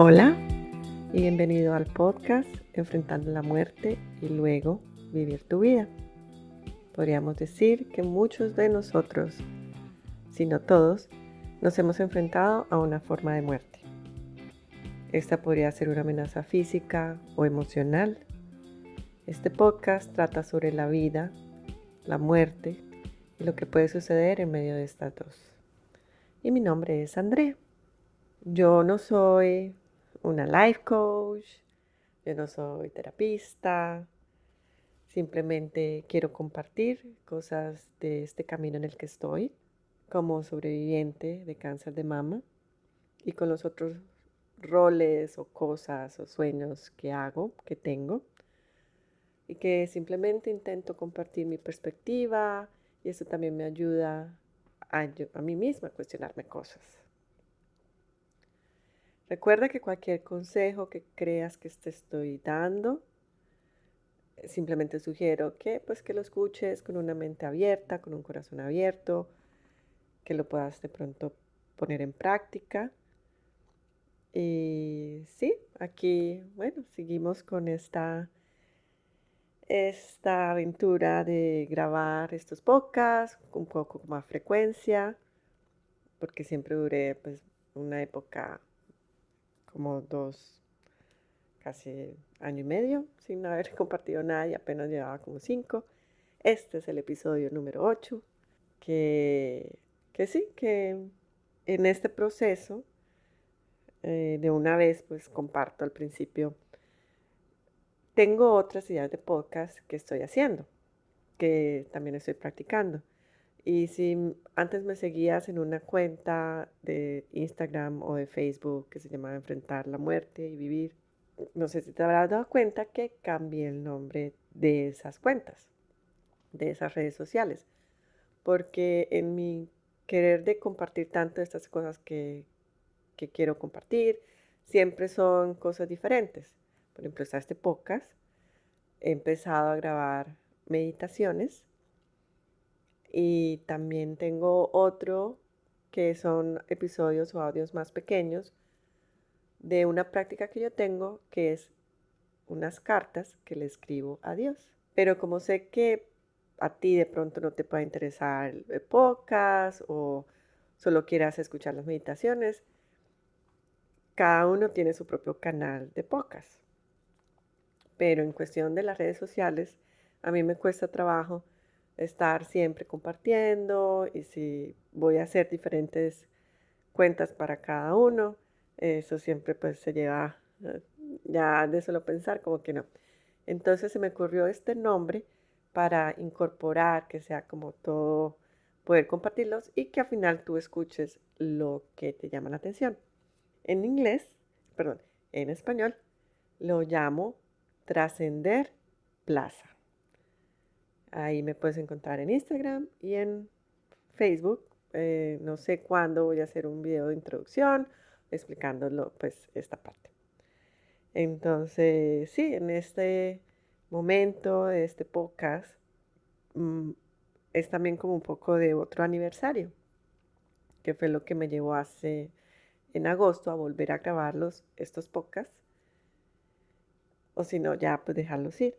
Hola y bienvenido al podcast Enfrentando la muerte y luego vivir tu vida. Podríamos decir que muchos de nosotros, si no todos, nos hemos enfrentado a una forma de muerte. Esta podría ser una amenaza física o emocional. Este podcast trata sobre la vida, la muerte y lo que puede suceder en medio de estas dos. Y mi nombre es Andrea. Yo no soy una life coach, yo no soy terapista, simplemente quiero compartir cosas de este camino en el que estoy como sobreviviente de cáncer de mama y con los otros roles o cosas o sueños que hago, que tengo, y que simplemente intento compartir mi perspectiva y eso también me ayuda a, a mí misma a cuestionarme cosas. Recuerda que cualquier consejo que creas que te estoy dando, simplemente sugiero que pues que lo escuches con una mente abierta, con un corazón abierto, que lo puedas de pronto poner en práctica. Y sí, aquí, bueno, seguimos con esta, esta aventura de grabar estos podcasts un poco más frecuencia, porque siempre duré pues una época como dos, casi año y medio sin haber compartido nada y apenas llevaba como cinco. Este es el episodio número 8, que, que sí, que en este proceso eh, de una vez pues comparto al principio. Tengo otras ideas de podcast que estoy haciendo, que también estoy practicando. Y si antes me seguías en una cuenta de Instagram o de Facebook que se llamaba Enfrentar la muerte y vivir, no sé si te habrás dado cuenta que cambié el nombre de esas cuentas, de esas redes sociales, porque en mi querer de compartir tanto estas cosas que, que quiero compartir, siempre son cosas diferentes. Por ejemplo, está este he empezado a grabar meditaciones y también tengo otro que son episodios o audios más pequeños de una práctica que yo tengo que es unas cartas que le escribo a Dios. Pero como sé que a ti de pronto no te puede interesar el podcast o solo quieras escuchar las meditaciones, cada uno tiene su propio canal de podcast. Pero en cuestión de las redes sociales, a mí me cuesta trabajo estar siempre compartiendo y si voy a hacer diferentes cuentas para cada uno, eso siempre pues se lleva eh, ya de solo pensar como que no. Entonces se me ocurrió este nombre para incorporar que sea como todo, poder compartirlos y que al final tú escuches lo que te llama la atención. En inglés, perdón, en español, lo llamo trascender plaza. Ahí me puedes encontrar en Instagram y en Facebook. Eh, no sé cuándo voy a hacer un video de introducción explicándolo, pues, esta parte. Entonces, sí, en este momento de este podcast mm, es también como un poco de otro aniversario, que fue lo que me llevó hace en agosto a volver a grabarlos estos podcasts. O si no, ya pues dejarlos ir.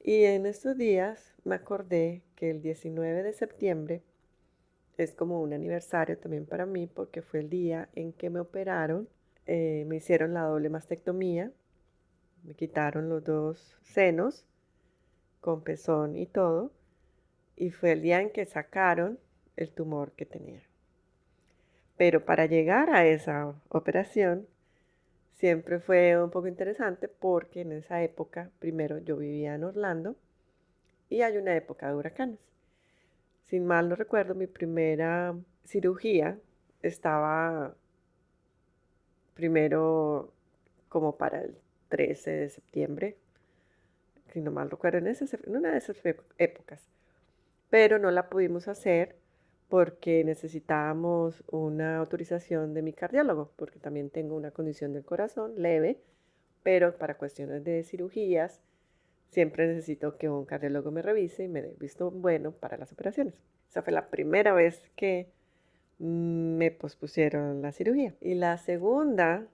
Y en estos días me acordé que el 19 de septiembre es como un aniversario también para mí porque fue el día en que me operaron, eh, me hicieron la doble mastectomía, me quitaron los dos senos con pezón y todo, y fue el día en que sacaron el tumor que tenía. Pero para llegar a esa operación siempre fue un poco interesante porque en esa época, primero yo vivía en Orlando y hay una época de huracanes. Sin mal no recuerdo, mi primera cirugía estaba primero como para el 13 de septiembre, si no mal recuerdo, en, en una de esas épocas. Pero no la pudimos hacer porque necesitábamos una autorización de mi cardiólogo, porque también tengo una condición del corazón leve, pero para cuestiones de cirugías siempre necesito que un cardiólogo me revise y me dé visto bueno para las operaciones. Esa fue la primera vez que me pospusieron la cirugía. Y la segunda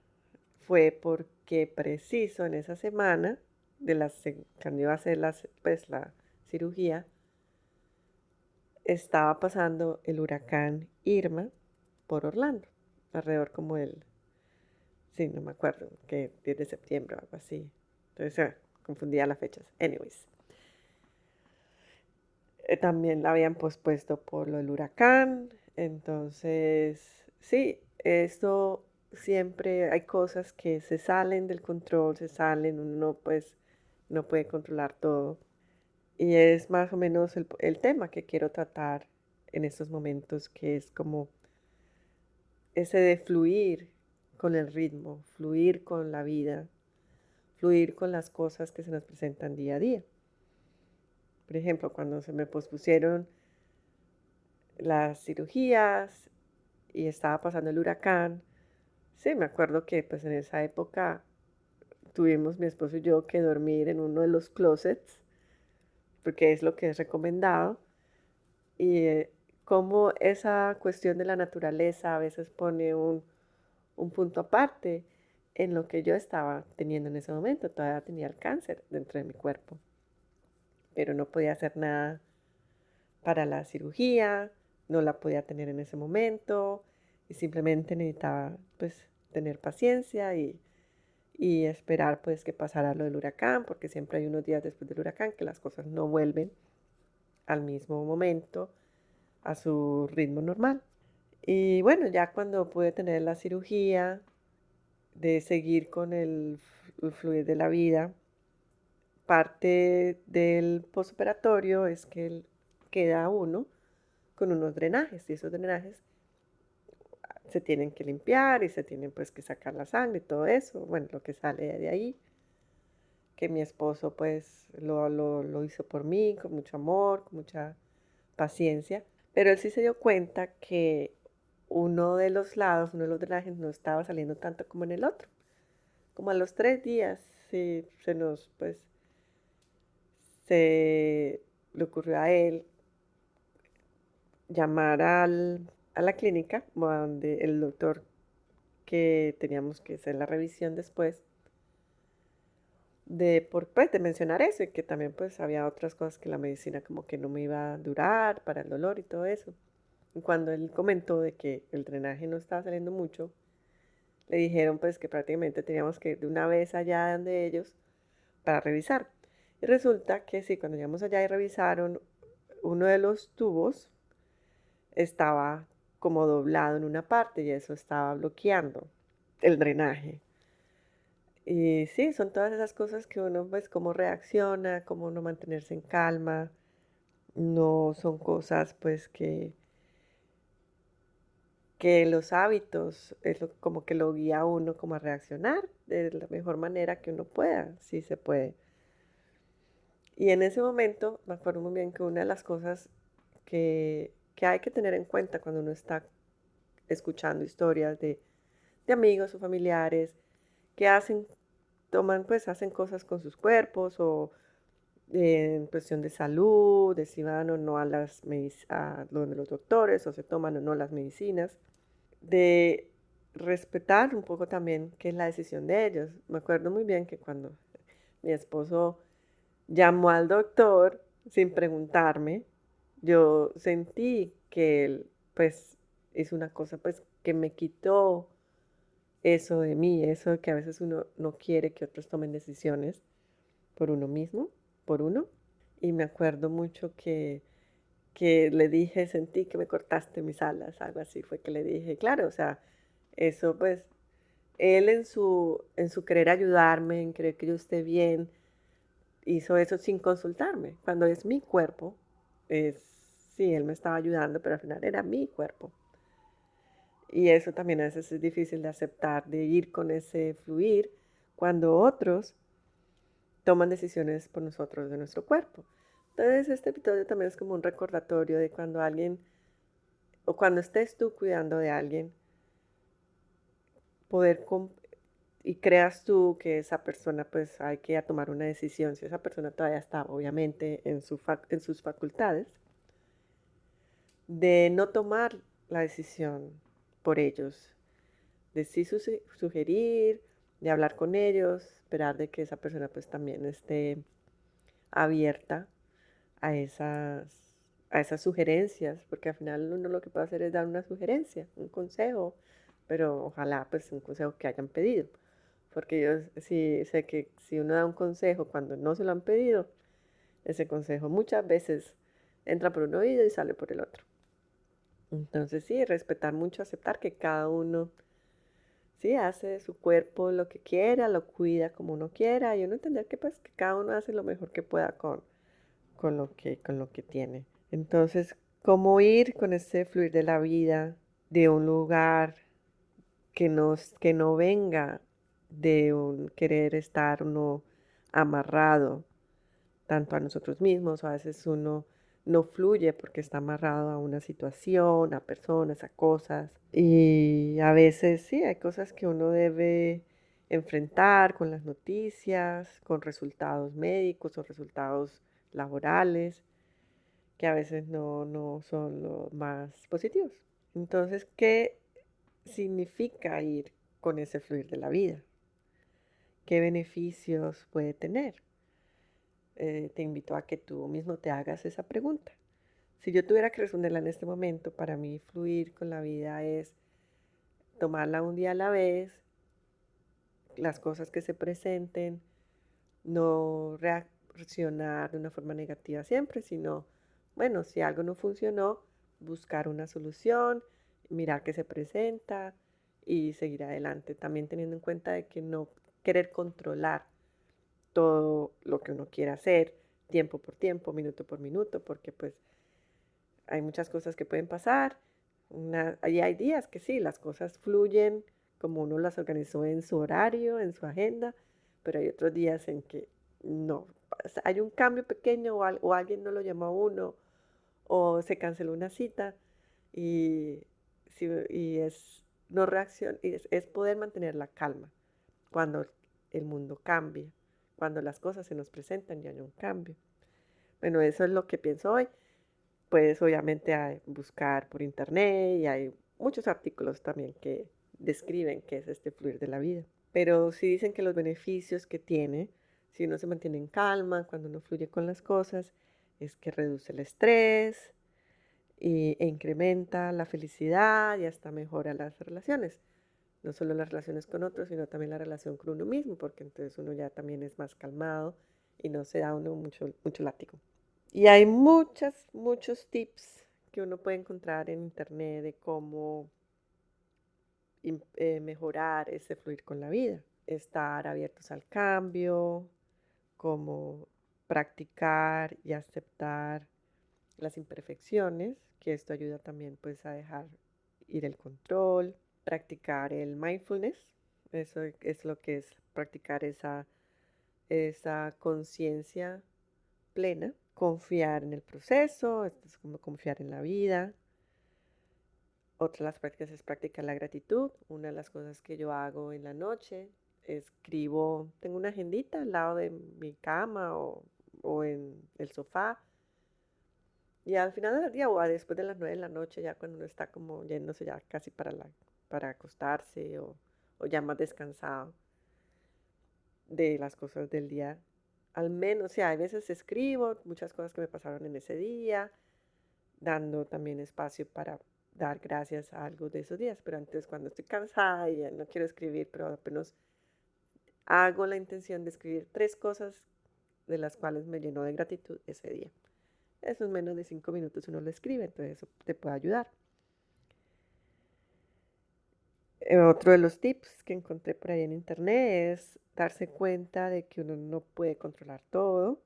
fue porque preciso en esa semana de la, cuando iba a hacer la, pues, la cirugía, estaba pasando el huracán Irma por Orlando, alrededor como el, sí, no me acuerdo, que 10 de septiembre o algo así. Entonces, ah, confundía las fechas. Anyways. Eh, también la habían pospuesto por lo del huracán. Entonces, sí, esto siempre hay cosas que se salen del control, se salen, uno pues no puede controlar todo. Y es más o menos el, el tema que quiero tratar en estos momentos, que es como ese de fluir con el ritmo, fluir con la vida, fluir con las cosas que se nos presentan día a día. Por ejemplo, cuando se me pospusieron las cirugías y estaba pasando el huracán, sí, me acuerdo que pues en esa época tuvimos mi esposo y yo que dormir en uno de los closets, porque es lo que es recomendado, y eh, como esa cuestión de la naturaleza a veces pone un, un punto aparte en lo que yo estaba teniendo en ese momento. Todavía tenía el cáncer dentro de mi cuerpo, pero no podía hacer nada para la cirugía, no la podía tener en ese momento y simplemente necesitaba pues tener paciencia y, y esperar pues que pasara lo del huracán, porque siempre hay unos días después del huracán que las cosas no vuelven al mismo momento a su ritmo normal. Y bueno, ya cuando pude tener la cirugía, de seguir con el, fluir de la vida, parte del postoperatorio es que queda uno con unos drenajes y esos drenajes se tienen que limpiar y se tienen pues que sacar la sangre y todo eso, bueno, lo que sale de ahí, que mi esposo pues lo, lo, lo hizo por mí con mucho amor, con mucha paciencia, pero él sí se dio cuenta que uno de los lados, uno de los drenajes no estaba saliendo tanto como en el otro. Como a los tres días se nos, pues, se le ocurrió a él llamar al, a la clínica, donde el doctor que teníamos que hacer la revisión después, de, por, pues, de mencionar eso que también pues había otras cosas que la medicina como que no me iba a durar para el dolor y todo eso. Cuando él comentó de que el drenaje no estaba saliendo mucho, le dijeron pues que prácticamente teníamos que ir de una vez allá de ellos para revisar. Y resulta que sí, cuando llegamos allá y revisaron, uno de los tubos estaba como doblado en una parte y eso estaba bloqueando el drenaje. Y sí, son todas esas cosas que uno pues cómo reacciona, cómo no mantenerse en calma. No son cosas pues que que los hábitos es como que lo guía uno como a reaccionar de la mejor manera que uno pueda, si se puede. Y en ese momento me acuerdo muy bien que una de las cosas que, que hay que tener en cuenta cuando uno está escuchando historias de, de amigos o familiares que hacen, toman, pues hacen cosas con sus cuerpos o en cuestión de salud, de si van o no a las a donde los doctores o se toman o no las medicinas de respetar un poco también qué es la decisión de ellos. Me acuerdo muy bien que cuando mi esposo llamó al doctor sin preguntarme, yo sentí que él pues hizo una cosa pues que me quitó eso de mí, eso de que a veces uno no quiere que otros tomen decisiones por uno mismo, por uno. Y me acuerdo mucho que que le dije, sentí que me cortaste mis alas, algo así fue que le dije, claro, o sea, eso pues, él en su, en su querer ayudarme, en querer que yo esté bien, hizo eso sin consultarme, cuando es mi cuerpo, es, sí, él me estaba ayudando, pero al final era mi cuerpo. Y eso también a veces es difícil de aceptar, de ir con ese fluir, cuando otros toman decisiones por nosotros de nuestro cuerpo. Entonces este episodio también es como un recordatorio de cuando alguien, o cuando estés tú cuidando de alguien, poder y creas tú que esa persona pues hay que tomar una decisión, si esa persona todavía está obviamente en, su en sus facultades, de no tomar la decisión por ellos, de sí sugerir, de hablar con ellos, esperar de que esa persona pues también esté abierta a esas, a esas sugerencias, porque al final uno lo que puede hacer es dar una sugerencia, un consejo, pero ojalá pues un consejo que hayan pedido, porque yo sí sé que si uno da un consejo cuando no se lo han pedido, ese consejo muchas veces entra por un oído y sale por el otro. Entonces sí, respetar mucho, aceptar que cada uno sí hace de su cuerpo lo que quiera, lo cuida como uno quiera y uno entender que pues que cada uno hace lo mejor que pueda con, con, lo, que, con lo que tiene. Entonces, cómo ir con ese fluir de la vida de un lugar que, nos, que no venga de un querer estar uno amarrado tanto a nosotros mismos o a veces uno no fluye porque está amarrado a una situación, a personas, a cosas. Y a veces sí, hay cosas que uno debe enfrentar con las noticias, con resultados médicos o resultados laborales, que a veces no, no son los más positivos. Entonces, ¿qué significa ir con ese fluir de la vida? ¿Qué beneficios puede tener? Eh, te invito a que tú mismo te hagas esa pregunta. Si yo tuviera que responderla en este momento, para mí fluir con la vida es tomarla un día a la vez, las cosas que se presenten, no reaccionar de una forma negativa siempre, sino, bueno, si algo no funcionó, buscar una solución, mirar qué se presenta y seguir adelante, también teniendo en cuenta de que no querer controlar todo lo que uno quiere hacer, tiempo por tiempo, minuto por minuto, porque pues hay muchas cosas que pueden pasar. y hay días que sí, las cosas fluyen como uno las organizó en su horario, en su agenda, pero hay otros días en que no. Hay un cambio pequeño o, alguien no lo llamó a uno o se canceló una cita y, y es no reacción, es, es poder mantener la calma cuando el mundo cambia cuando las cosas se nos presentan y hay un cambio. Bueno, eso es lo que pienso hoy. Puedes obviamente buscar por internet y hay muchos artículos también que describen qué es este fluir de la vida. Pero si dicen que los beneficios que tiene, si uno se mantiene en calma, cuando uno fluye con las cosas, es que reduce el estrés y, e incrementa la felicidad y hasta mejora las relaciones no solo las relaciones con otros, sino también la relación con uno mismo, porque entonces uno ya también es más calmado y no se da uno mucho, mucho látigo. Y hay muchas, muchos tips que uno puede encontrar en internet de cómo eh, mejorar ese fluir con la vida, estar abiertos al cambio, cómo practicar y aceptar las imperfecciones, que esto ayuda también pues a dejar ir el control, practicar el mindfulness. Eso es lo que es practicar esa, esa conciencia plena. Confiar en el proceso, es como confiar en la vida. Otra de las prácticas es practicar la gratitud. Una de las cosas que yo hago en la noche, escribo, tengo una agendita al lado de mi cama o, o en el sofá. Y al final del día o después de las nueve de la noche, ya cuando uno está como yéndose ya casi para la para acostarse o, ya más descansado de las cosas del día. Al menos, o sea, a veces escribo muchas cosas que me pasaron en ese día, dando también espacio para dar gracias a algo de esos días. Pero antes, cuando estoy cansada y ya no quiero escribir, pero apenas hago la intención de escribir tres cosas de las cuales me llenó de gratitud ese día. Eso es menos de cinco minutos uno lo escribe, entonces eso te puede ayudar. Eh, otro de los tips que encontré por ahí en internet es darse cuenta de que uno no puede controlar todo.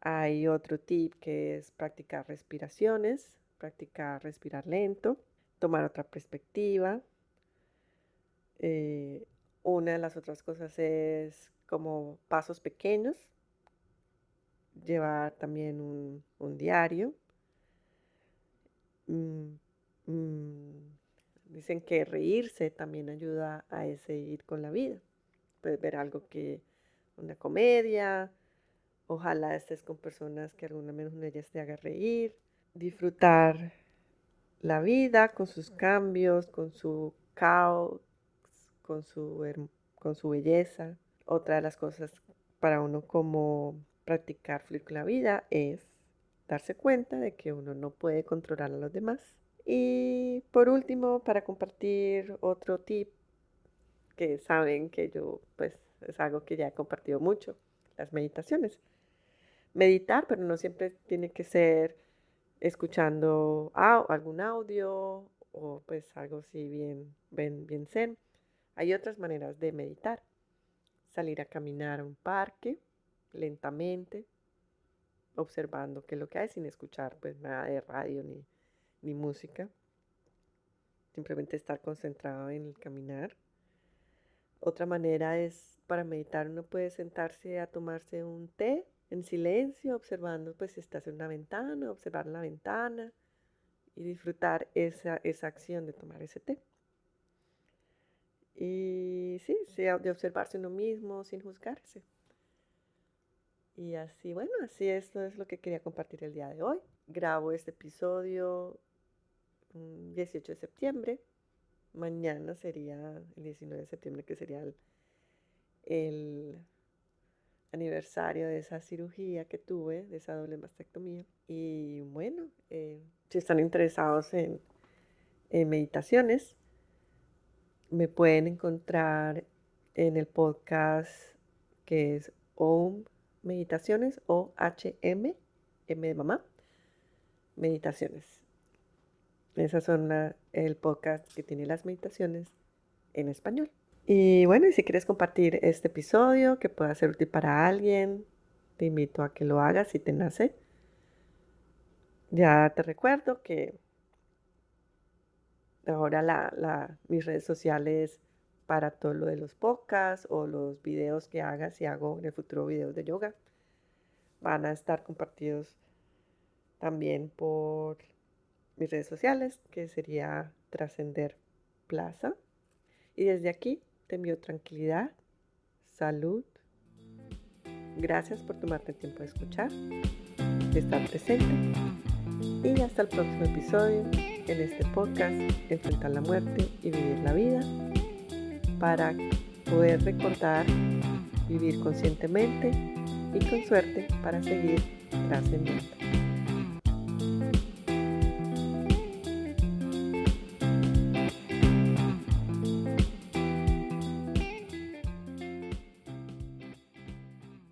Hay otro tip que es practicar respiraciones, practicar respirar lento, tomar otra perspectiva. Eh, una de las otras cosas es como pasos pequeños, llevar también un, diario. Mm, mm, Dicen que reírse también ayuda a ese ir con la vida. Puedes ver algo que, una comedia, ojalá estés con personas que alguna menos una de ellas te haga reír, disfrutar la vida con sus cambios, con su caos, con su, con su belleza. Otra de las cosas para uno como practicar fluir con la vida es darse cuenta de que uno no puede controlar a los demás. Y por último, para compartir otro tip que saben que yo pues es algo que ya he compartido mucho, las meditaciones. Meditar, pero no siempre tiene que ser escuchando algún audio o pues algo así bien, bien, bien zen. Hay otras maneras de meditar. Salir a caminar a un parque lentamente, observando qué es lo que hay sin escuchar pues nada de radio ni, ni música. Simplemente estar concentrado en el caminar. Otra manera es para meditar uno puede sentarse a tomarse un té en silencio, observando pues si estás en una ventana, observar la ventana y disfrutar esa, esa acción de tomar ese té. Y sí, de observarse uno mismo sin juzgarse. Y así, bueno, así esto es lo que quería compartir el día de hoy. Grabo este episodio 18 mm, de septiembre. Mañana sería el 19 de septiembre, que sería el aniversario de esa cirugía que tuve, de esa doble mastectomía. Y bueno, eh, si están interesados en, meditaciones, me pueden encontrar en el podcast que es OM Meditaciones o HM, M de mamá, Meditaciones. Esas son el podcast que tiene las meditaciones en español. Y bueno, y si quieres compartir este episodio que pueda ser útil para alguien, te invito a que lo hagas si te nace. Ya te recuerdo que ahora mis redes sociales para todo lo de los podcasts o los videos que haga, si hago en el futuro videos de yoga, van a estar compartidos también por mis redes sociales, que sería Trascender Plaza. Y desde aquí te envío tranquilidad, salud. Gracias por tomarte el tiempo de escuchar, de estar presente. Y hasta el próximo episodio en este podcast, Enfrentar la muerte y vivir la vida, para poder recordar, vivir conscientemente y con suerte para seguir trascendiendo.